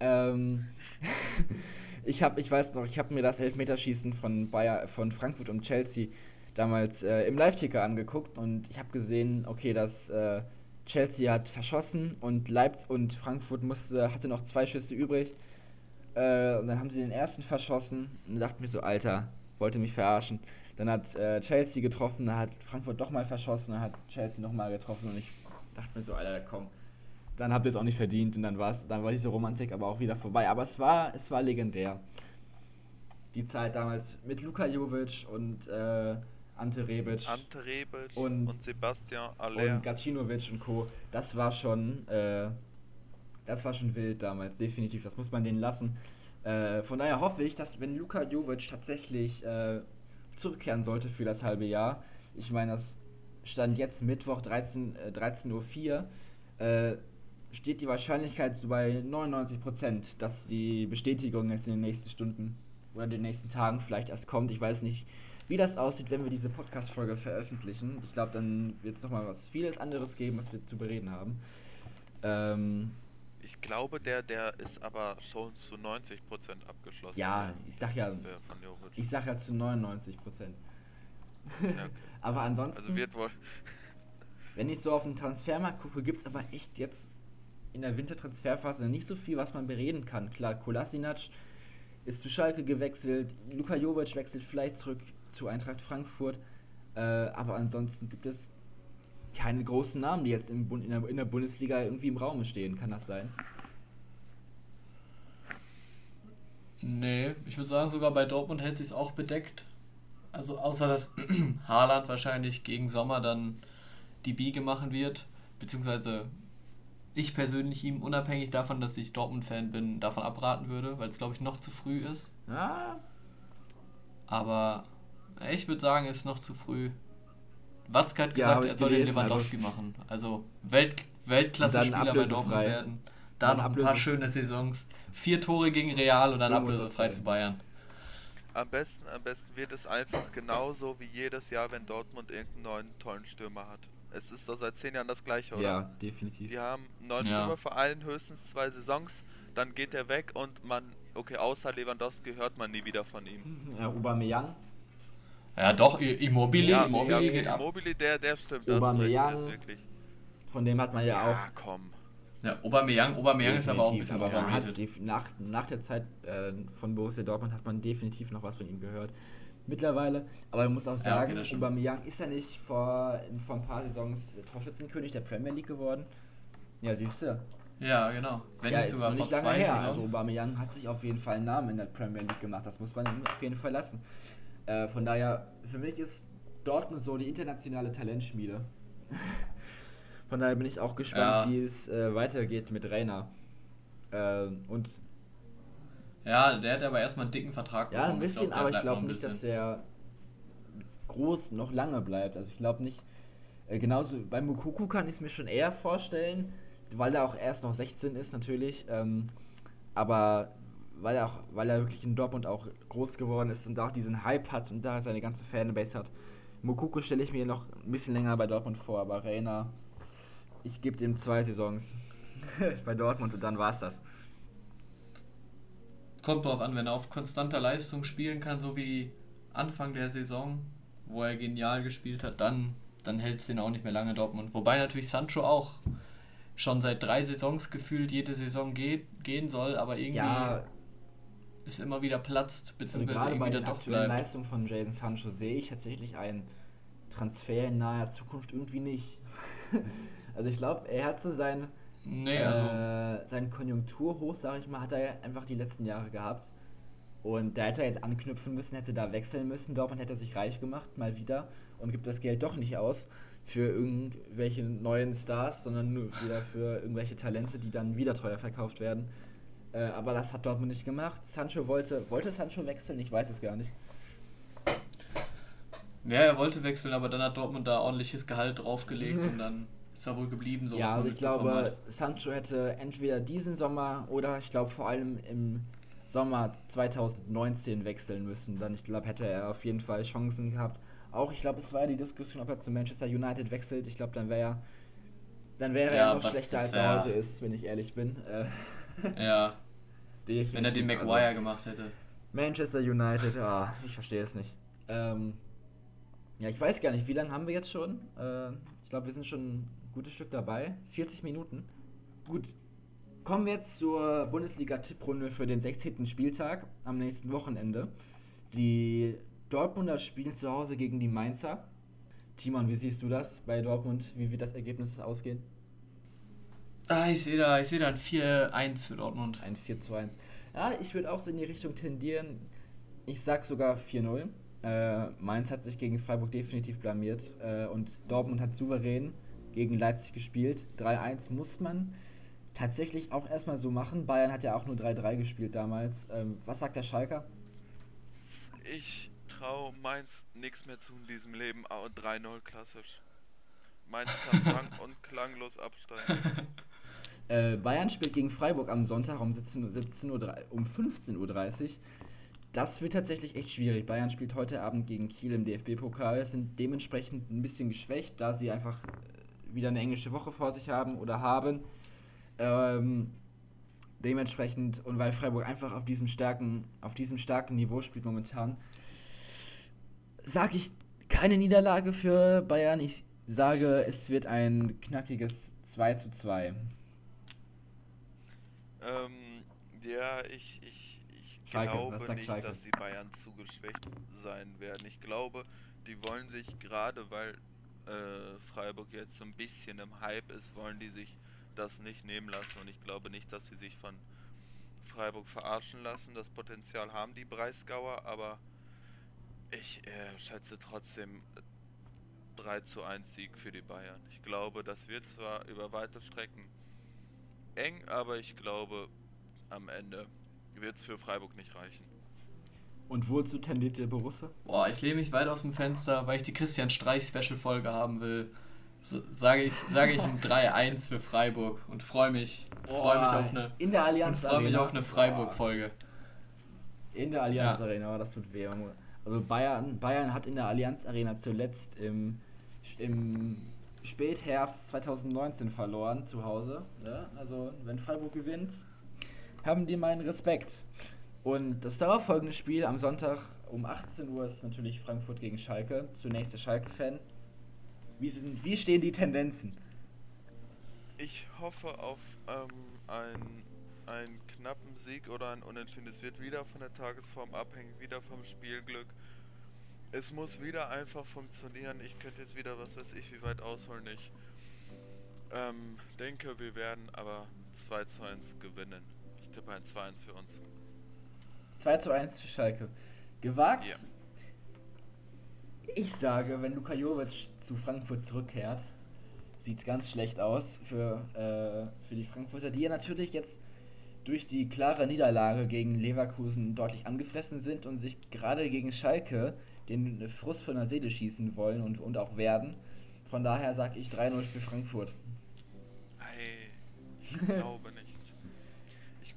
Ähm, ich habe, ich weiß noch, ich habe mir das Elfmeterschießen von Bayer, von Frankfurt und Chelsea damals äh, im Live-Ticker angeguckt und ich habe gesehen, okay, dass äh, Chelsea hat verschossen und Leipzig und Frankfurt musste, hatte noch zwei Schüsse übrig. Äh, und dann haben sie den ersten verschossen und dachte mir so, Alter, wollte mich verarschen. Dann hat äh, Chelsea getroffen, dann hat Frankfurt doch mal verschossen, dann hat Chelsea nochmal getroffen und ich dachte mir so, Alter, komm, dann habt ihr es auch nicht verdient und dann, war's, dann war diese Romantik aber auch wieder vorbei. Aber es war, es war legendär. Die Zeit damals mit Luka Jovic und äh, Ante Rebic. Ante Rebic und, und Sebastian Aller. Und Gacinovic und Co. Das war schon, äh, das war schon wild damals, definitiv. Das muss man denen lassen. Äh, von daher hoffe ich, dass wenn Luka Jovic tatsächlich äh, zurückkehren sollte für das halbe Jahr, ich meine, das stand jetzt Mittwoch 13, äh, 13.04 Uhr, äh, steht die Wahrscheinlichkeit so bei 99%, dass die Bestätigung jetzt in den nächsten Stunden oder den nächsten Tagen vielleicht erst kommt. Ich weiß nicht, wie das aussieht, wenn wir diese Podcast-Folge veröffentlichen. Ich glaube, dann wird es nochmal was vieles anderes geben, was wir zu bereden haben. Ähm, ich glaube, der, der ist aber schon zu 90% abgeschlossen. Ja, ich sag ja, ich sag ja zu 99%. Ja, okay. aber ansonsten, also wird wohl wenn ich so auf den Transfermarkt gucke, gibt es aber echt jetzt in der Wintertransferphase nicht so viel, was man bereden kann. Klar, Kolasinac ist zu Schalke gewechselt. Luka Jovic wechselt vielleicht zurück zu Eintracht Frankfurt. Äh, aber ansonsten gibt es keine großen Namen, die jetzt im Bund, in, der, in der Bundesliga irgendwie im Raum stehen. Kann das sein? Nee, ich würde sagen, sogar bei Dortmund hält sich auch bedeckt. Also außer dass Haaland wahrscheinlich gegen Sommer dann die Biege machen wird, beziehungsweise ich persönlich ihm unabhängig davon, dass ich Dortmund-Fan bin, davon abraten würde, weil es glaube ich noch zu früh ist. Ja. Aber ich würde sagen, es ist noch zu früh. Watzke hat gesagt, ja, er soll den Lewandowski also machen. Also Welt, Weltklasse-Spieler bei Dortmund werden. Dann, dann ein paar schöne Saisons. Vier Tore gegen Real und dann ablösefrei zu Bayern. Am besten, am besten wird es einfach genauso wie jedes Jahr, wenn Dortmund irgendeinen neuen tollen Stürmer hat. Es ist doch seit zehn Jahren das gleiche, oder? Ja, definitiv. Die haben einen neuen ja. Stürmer vor allen höchstens zwei Saisons, dann geht er weg und man, okay, außer Lewandowski hört man nie wieder von ihm. Ja, Aubameyang. Ja, doch, Immobile, ja, Immobile ja, okay, geht ab. Immobile, der, der stimmt, Aubameyang, das ist wirklich. Von dem hat man ja, ja auch... Ja, komm. Ja, Aubameyang, Aubameyang ist aber auch ein bisschen überrated. Nach, nach der Zeit äh, von Borussia Dortmund hat man definitiv noch was von ihm gehört. Mittlerweile, aber man muss auch sagen, ja, okay, Aubameyang ist ja nicht vor, vor ein paar Saisons Torschützenkönig der Premier League geworden. Ja, siehst du. Ja, genau. Wenn ja, nicht sogar vor zwei her. Saisons. Also Aubameyang hat sich auf jeden Fall einen Namen in der Premier League gemacht. Das muss man ihm auf jeden Fall lassen. Äh, von daher, für mich ist Dortmund so die internationale Talentschmiede. Von daher bin ich auch gespannt, ja. wie es äh, weitergeht mit Rainer. Äh, und ja, der hat aber erstmal einen dicken Vertrag bekommen. Ja, ein bisschen, ich glaub, aber ich glaube nicht, dass er groß noch lange bleibt. Also ich glaube nicht. Äh, genauso bei Mukuku kann ich es mir schon eher vorstellen, weil er auch erst noch 16 ist natürlich. Ähm, aber weil er auch, weil er wirklich in Dortmund auch groß geworden ist und auch diesen Hype hat und da seine ganze Fanbase hat. Mukuku stelle ich mir noch ein bisschen länger bei Dortmund vor, aber Rainer ich gebe dem zwei Saisons bei Dortmund und dann war es das. Kommt drauf an, wenn er auf konstanter Leistung spielen kann, so wie Anfang der Saison, wo er genial gespielt hat, dann, dann hält es den auch nicht mehr lange Dortmund. Wobei natürlich Sancho auch schon seit drei Saisons gefühlt jede Saison geht, gehen soll, aber irgendwie ja, ist immer wieder platzt, beziehungsweise also irgendwie dann doch bleibt. Leistung von Jaden Sancho sehe ich tatsächlich einen Transfer in naher Zukunft irgendwie nicht. Also ich glaube, er hat so sein, nee, also äh, sein Konjunkturhoch, sage ich mal, hat er einfach die letzten Jahre gehabt. Und da hätte er jetzt anknüpfen müssen, hätte da wechseln müssen. Dortmund hätte sich reich gemacht, mal wieder, und gibt das Geld doch nicht aus für irgendwelche neuen Stars, sondern nur wieder für irgendwelche Talente, die dann wieder teuer verkauft werden. Äh, aber das hat Dortmund nicht gemacht. Sancho wollte, wollte Sancho wechseln? Ich weiß es gar nicht. Ja, er wollte wechseln, aber dann hat Dortmund da ordentliches Gehalt draufgelegt und dann ist er wohl geblieben, so Ja, also ich glaube, hat. Sancho hätte entweder diesen Sommer oder ich glaube vor allem im Sommer 2019 wechseln müssen. Dann, ich glaube, hätte er auf jeden Fall Chancen gehabt. Auch, ich glaube, es war ja die Diskussion, ob er zu Manchester United wechselt. Ich glaube, dann wäre er dann wäre ja, er noch schlechter, als er heute ist, wenn ich ehrlich bin. Äh, ja. wenn er den Maguire also, gemacht hätte. Manchester United, ah, ich verstehe es nicht. Ähm, ja, ich weiß gar nicht, wie lange haben wir jetzt schon? Äh, ich glaube, wir sind schon gutes Stück dabei. 40 Minuten. Gut. Kommen wir jetzt zur Bundesliga-Tipprunde für den 16. Spieltag am nächsten Wochenende. Die Dortmunder spielen zu Hause gegen die Mainzer. Timon, wie siehst du das bei Dortmund? Wie wird das Ergebnis ausgehen? Ah, ich sehe da, seh da ein 4-1 für Dortmund. Ein 4 1. Ja, ich würde auch so in die Richtung tendieren. Ich sag sogar 4-0. Äh, Mainz hat sich gegen Freiburg definitiv blamiert äh, und Dortmund hat souverän gegen Leipzig gespielt. 3-1 muss man tatsächlich auch erstmal so machen. Bayern hat ja auch nur 3-3 gespielt damals. Ähm, was sagt der Schalker? Ich traue Mainz nichts mehr zu in diesem Leben. 3-0 klassisch. Mainz kann sang- und klanglos absteigen. äh, Bayern spielt gegen Freiburg am Sonntag um, 17, 17 Uhr, um 15.30 Uhr. Das wird tatsächlich echt schwierig. Bayern spielt heute Abend gegen Kiel im DFB-Pokal, sind dementsprechend ein bisschen geschwächt, da sie einfach wieder eine englische Woche vor sich haben oder haben. Ähm, dementsprechend, und weil Freiburg einfach auf diesem starken, auf diesem starken Niveau spielt momentan, sage ich keine Niederlage für Bayern. Ich sage, es wird ein knackiges 2 zu 2. Ähm, ja, ich, ich, ich Schalke, glaube nicht, Schalke? dass die Bayern zu geschwächt sein werden. Ich glaube, die wollen sich gerade, weil äh, Freiburg jetzt so ein bisschen im Hype ist, wollen die sich das nicht nehmen lassen. Und ich glaube nicht, dass sie sich von Freiburg verarschen lassen. Das Potenzial haben die Breisgauer, aber ich äh, schätze trotzdem 3 zu 1 Sieg für die Bayern. Ich glaube, das wird zwar über weite Strecken eng, aber ich glaube, am Ende wird es für Freiburg nicht reichen. Und wozu tendiert der Borussia? Boah, ich lehne mich weit aus dem Fenster, weil ich die Christian Streich Special Folge haben will. So, sage ich, sage ich ein 3-1 für Freiburg und freue mich, freu mich auf eine in der Allianz freue mich auf eine Freiburg Folge. In der Allianz ja. Arena, das tut weh. Also Bayern, Bayern hat in der Allianz Arena zuletzt im, im Spätherbst 2019 verloren zu Hause. Ja? Also wenn Freiburg gewinnt, haben die meinen Respekt. Und das darauffolgende Spiel am Sonntag um 18 Uhr ist natürlich Frankfurt gegen Schalke. Zunächst der Schalke-Fan. Wie, wie stehen die Tendenzen? Ich hoffe auf ähm, ein, einen knappen Sieg oder ein Unentschieden. Es wird wieder von der Tagesform abhängen, wieder vom Spielglück. Es muss wieder einfach funktionieren. Ich könnte jetzt wieder, was weiß ich, wie weit ausholen. Ich ähm, denke, wir werden aber 2 zu 1 gewinnen. Ich tippe ein 2-1 für uns. 2 zu 1 für Schalke. Gewagt? Ja. Ich sage, wenn Luka Jovic zu Frankfurt zurückkehrt, sieht es ganz schlecht aus für, äh, für die Frankfurter, die ja natürlich jetzt durch die klare Niederlage gegen Leverkusen deutlich angefressen sind und sich gerade gegen Schalke den Frust von der Seele schießen wollen und, und auch werden. Von daher sage ich 3-0 für Frankfurt. Hey, ich glaube nicht. Ich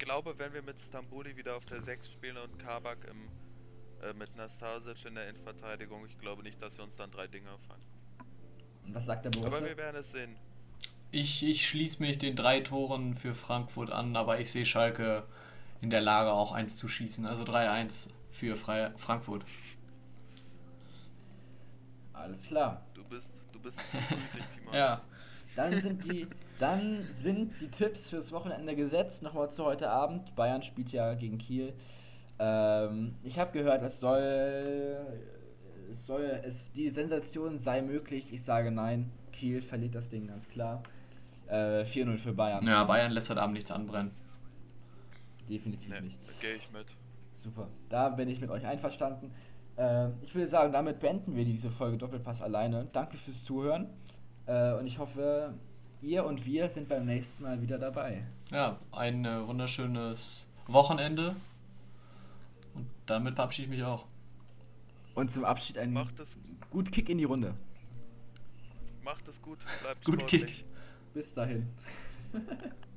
glaube, wenn wir mit Stambuli wieder auf der 6 spielen und Kabak im äh, mit Nastasic in der Innenverteidigung. Ich glaube nicht, dass wir uns dann drei Dinger fangen. Und was sagt der Borussia? Aber wir werden es sehen. Ich, ich schließe mich den drei Toren für Frankfurt an, aber ich sehe Schalke in der Lage, auch eins zu schießen. Also 3-1 für Fre Frankfurt. Alles klar. Du bist, du bist zu pünktlich, Timo. ja. Dann sind die, dann sind die Tipps fürs Wochenende gesetzt. Nochmal zu heute Abend. Bayern spielt ja gegen Kiel. Ähm, ich habe gehört, es soll, es soll, es, die Sensation sei möglich. Ich sage nein. Kiel verliert das Ding ganz klar. Äh, 4-0 für Bayern. Ja, Bayern lässt heute Abend nichts anbrennen. Definitiv nee, nicht. Gehe ich mit. Super. Da bin ich mit euch einverstanden. Äh, ich würde sagen, damit beenden wir diese Folge Doppelpass alleine. Danke fürs Zuhören. Äh, und ich hoffe, ihr und wir sind beim nächsten Mal wieder dabei. Ja, ein äh, wunderschönes Wochenende und damit verabschiede ich mich auch. Und zum Abschied ein Macht es gut Kick in die Runde. Macht es gut, bleibt gut sportlich. Kick. Bis dahin.